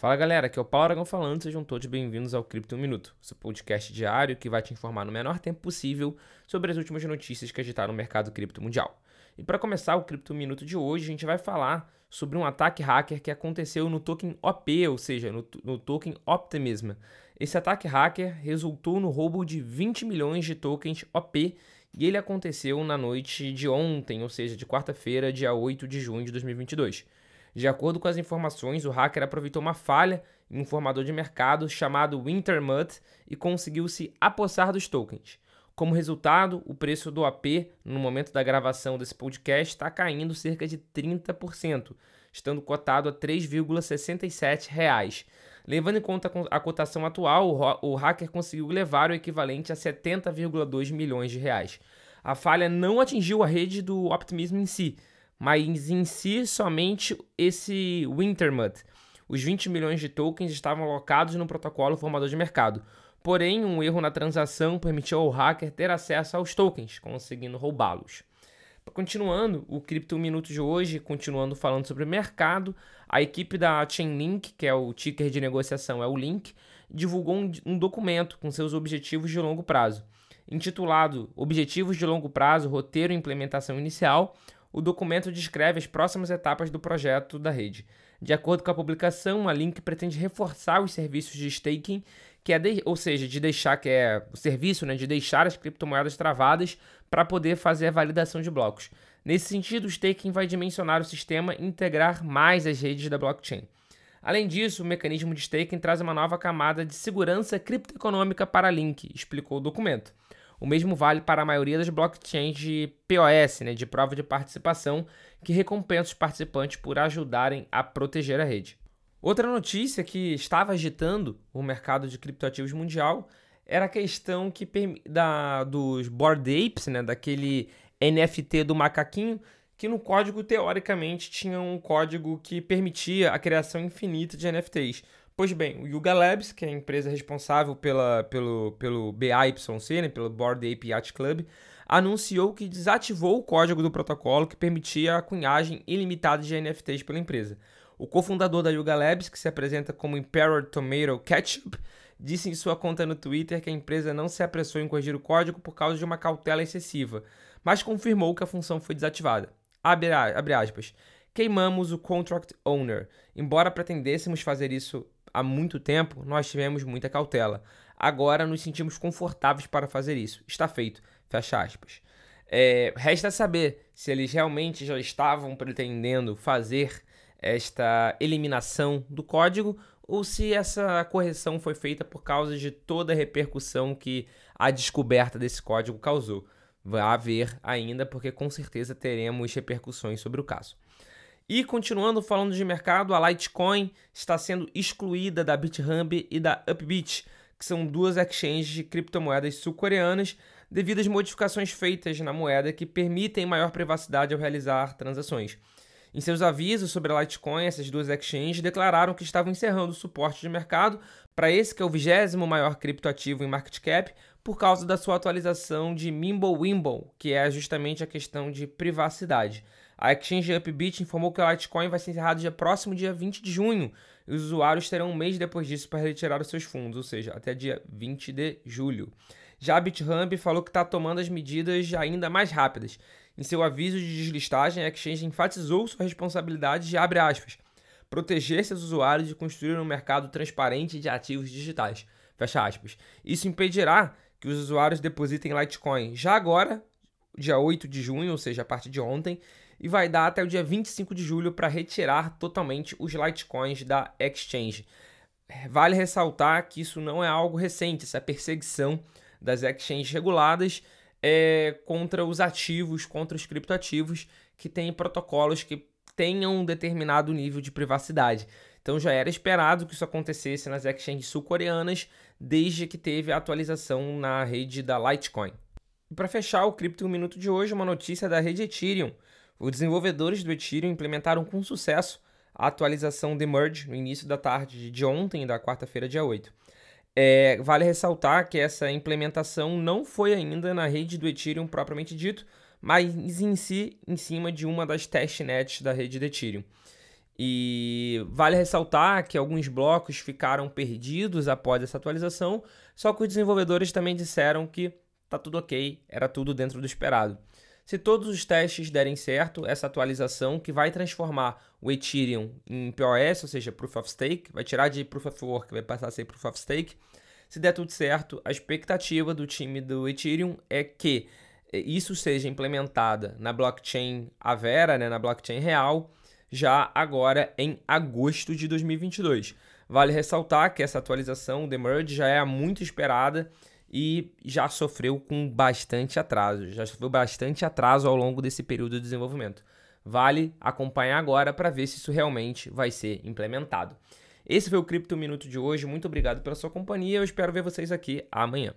Fala galera, aqui é o Paulo Aragão falando, sejam todos bem-vindos ao Cripto Minuto, seu podcast diário que vai te informar no menor tempo possível sobre as últimas notícias que agitaram o mercado cripto mundial. E para começar o Cripto Minuto de hoje, a gente vai falar sobre um ataque hacker que aconteceu no token OP, ou seja, no, no token Optimism. Esse ataque hacker resultou no roubo de 20 milhões de tokens OP e ele aconteceu na noite de ontem, ou seja, de quarta-feira, dia 8 de junho de 2022. De acordo com as informações, o hacker aproveitou uma falha em um formador de mercado chamado Wintermut e conseguiu se apossar dos tokens. Como resultado, o preço do AP no momento da gravação desse podcast está caindo cerca de 30%, estando cotado a R$ 3,67. Levando em conta a cotação atual, o hacker conseguiu levar o equivalente a 70,2 milhões de reais. A falha não atingiu a rede do Optimism em si, mas em si somente esse Wintermut. Os 20 milhões de tokens estavam alocados no protocolo formador de mercado. Porém, um erro na transação permitiu ao hacker ter acesso aos tokens, conseguindo roubá-los. Continuando o Cripto Minuto de hoje, continuando falando sobre o mercado, a equipe da Chainlink, que é o ticker de negociação, é o Link, divulgou um, um documento com seus objetivos de longo prazo. Intitulado Objetivos de Longo Prazo, Roteiro e Implementação Inicial, o documento descreve as próximas etapas do projeto da rede. De acordo com a publicação, a Link pretende reforçar os serviços de staking, que é de, ou seja, de deixar que é o serviço, né, de deixar as criptomoedas travadas para poder fazer a validação de blocos. Nesse sentido, o staking vai dimensionar o sistema e integrar mais as redes da blockchain. Além disso, o mecanismo de staking traz uma nova camada de segurança criptoeconômica para a Link, explicou o documento. O mesmo vale para a maioria das blockchains de POS, né, de prova de participação, que recompensa os participantes por ajudarem a proteger a rede. Outra notícia que estava agitando o mercado de criptoativos mundial era a questão que da, dos Bored Apes, né, daquele NFT do macaquinho, que no código teoricamente tinha um código que permitia a criação infinita de NFTs. Pois bem, o Yuga Labs, que é a empresa responsável pela, pelo, pelo BAYC, né, pelo Board Ape Yacht Club, anunciou que desativou o código do protocolo que permitia a cunhagem ilimitada de NFTs pela empresa. O cofundador da Yuga Labs, que se apresenta como Emperor Tomato Ketchup, disse em sua conta no Twitter que a empresa não se apressou em corrigir o código por causa de uma cautela excessiva, mas confirmou que a função foi desativada. Abre, abre aspas. Queimamos o Contract Owner. Embora pretendêssemos fazer isso há muito tempo, nós tivemos muita cautela. Agora nos sentimos confortáveis para fazer isso. Está feito. Fecha aspas. É, resta saber se eles realmente já estavam pretendendo fazer esta eliminação do código ou se essa correção foi feita por causa de toda a repercussão que a descoberta desse código causou. Vai haver ainda, porque com certeza teremos repercussões sobre o caso. E continuando falando de mercado, a Litecoin está sendo excluída da BitHub e da Upbit, que são duas exchanges de criptomoedas sul-coreanas, devido às modificações feitas na moeda que permitem maior privacidade ao realizar transações. Em seus avisos sobre a Litecoin, essas duas exchanges declararam que estavam encerrando o suporte de mercado para esse que é o vigésimo maior criptoativo em market cap, por causa da sua atualização de Mimblewimble, que é justamente a questão de privacidade. A exchange Upbit informou que o Litecoin vai ser encerrado dia próximo dia 20 de junho e os usuários terão um mês depois disso para retirar os seus fundos, ou seja, até dia 20 de julho. Já a BitHub falou que está tomando as medidas ainda mais rápidas. Em seu aviso de deslistagem, a exchange enfatizou sua responsabilidade de abre aspas, proteger seus usuários e construir um mercado transparente de ativos digitais. Fecha aspas. Isso impedirá que os usuários depositem Litecoin já agora, dia 8 de junho, ou seja, a partir de ontem, e vai dar até o dia 25 de julho para retirar totalmente os Litecoins da exchange. Vale ressaltar que isso não é algo recente, essa perseguição das exchanges reguladas é contra os ativos, contra os criptoativos que têm protocolos que tenham um determinado nível de privacidade. Então já era esperado que isso acontecesse nas exchanges sul-coreanas desde que teve a atualização na rede da Litecoin. E para fechar o Cripto Minuto de hoje, uma notícia da rede Ethereum. Os desenvolvedores do Ethereum implementaram com sucesso a atualização de Merge no início da tarde de ontem, da quarta-feira, dia 8. É, vale ressaltar que essa implementação não foi ainda na rede do Ethereum propriamente dito, mas em si em cima de uma das testnets da rede do Ethereum. E vale ressaltar que alguns blocos ficaram perdidos após essa atualização, só que os desenvolvedores também disseram que tá tudo ok, era tudo dentro do esperado. Se todos os testes derem certo, essa atualização que vai transformar o Ethereum em POS, ou seja, Proof of Stake, vai tirar de Proof of Work, vai passar a ser Proof of Stake. Se der tudo certo, a expectativa do time do Ethereum é que isso seja implementada na blockchain Avera, né, na blockchain real, já agora em agosto de 2022. Vale ressaltar que essa atualização, The Merge, já é muito esperada e já sofreu com bastante atraso, já sofreu bastante atraso ao longo desse período de desenvolvimento. Vale acompanhar agora para ver se isso realmente vai ser implementado. Esse foi o Cripto Minuto de hoje. Muito obrigado pela sua companhia. Eu espero ver vocês aqui amanhã.